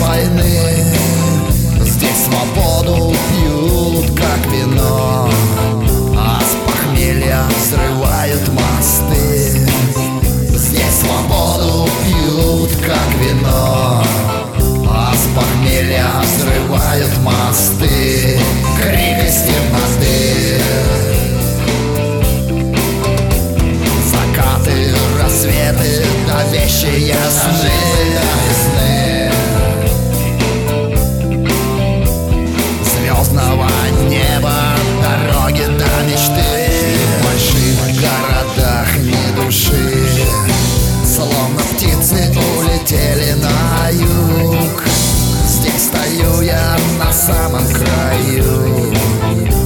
войны Здесь свободу пьют, как вино. А с похмелья взрывают мосты. Здесь свободу пьют, как вино. А с похмелья взрывают мосты. Крик из темноты. Закаты, рассветы, да вещи краю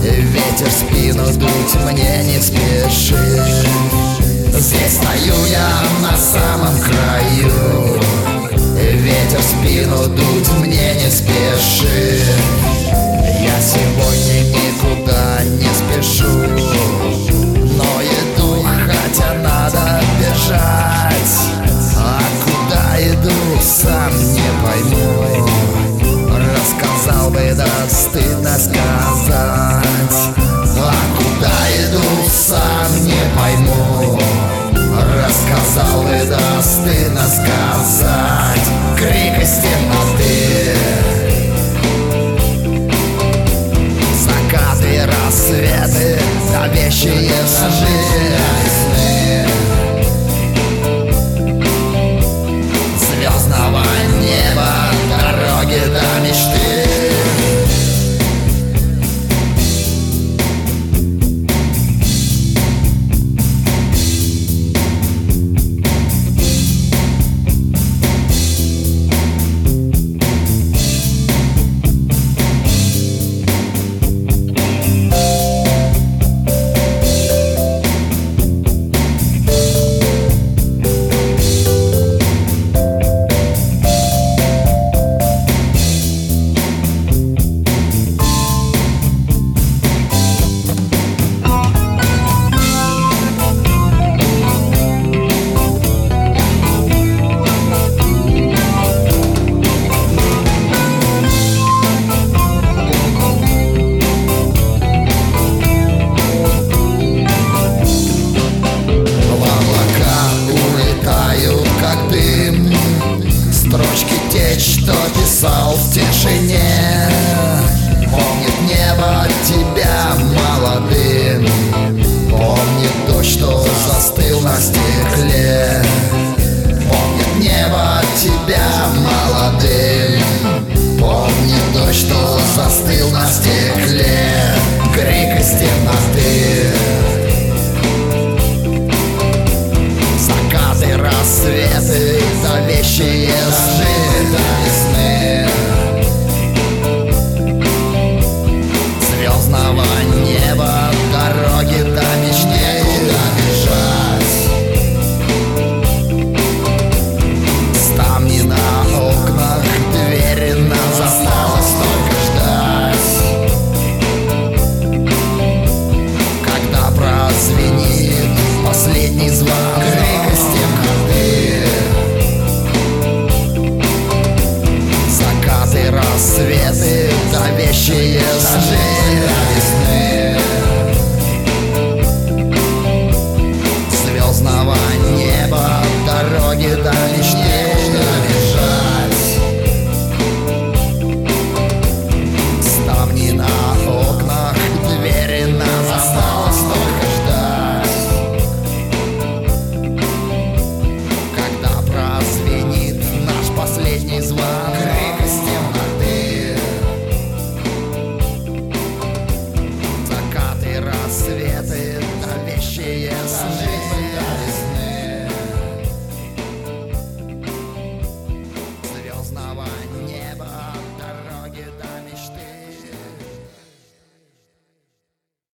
Ветер спину дуть мне не спешит Здесь стою я на самом краю. Ветер спину дуть пойму Рассказал бы, да стыдно сказать. Крик из темноты Закаты, рассветы, да She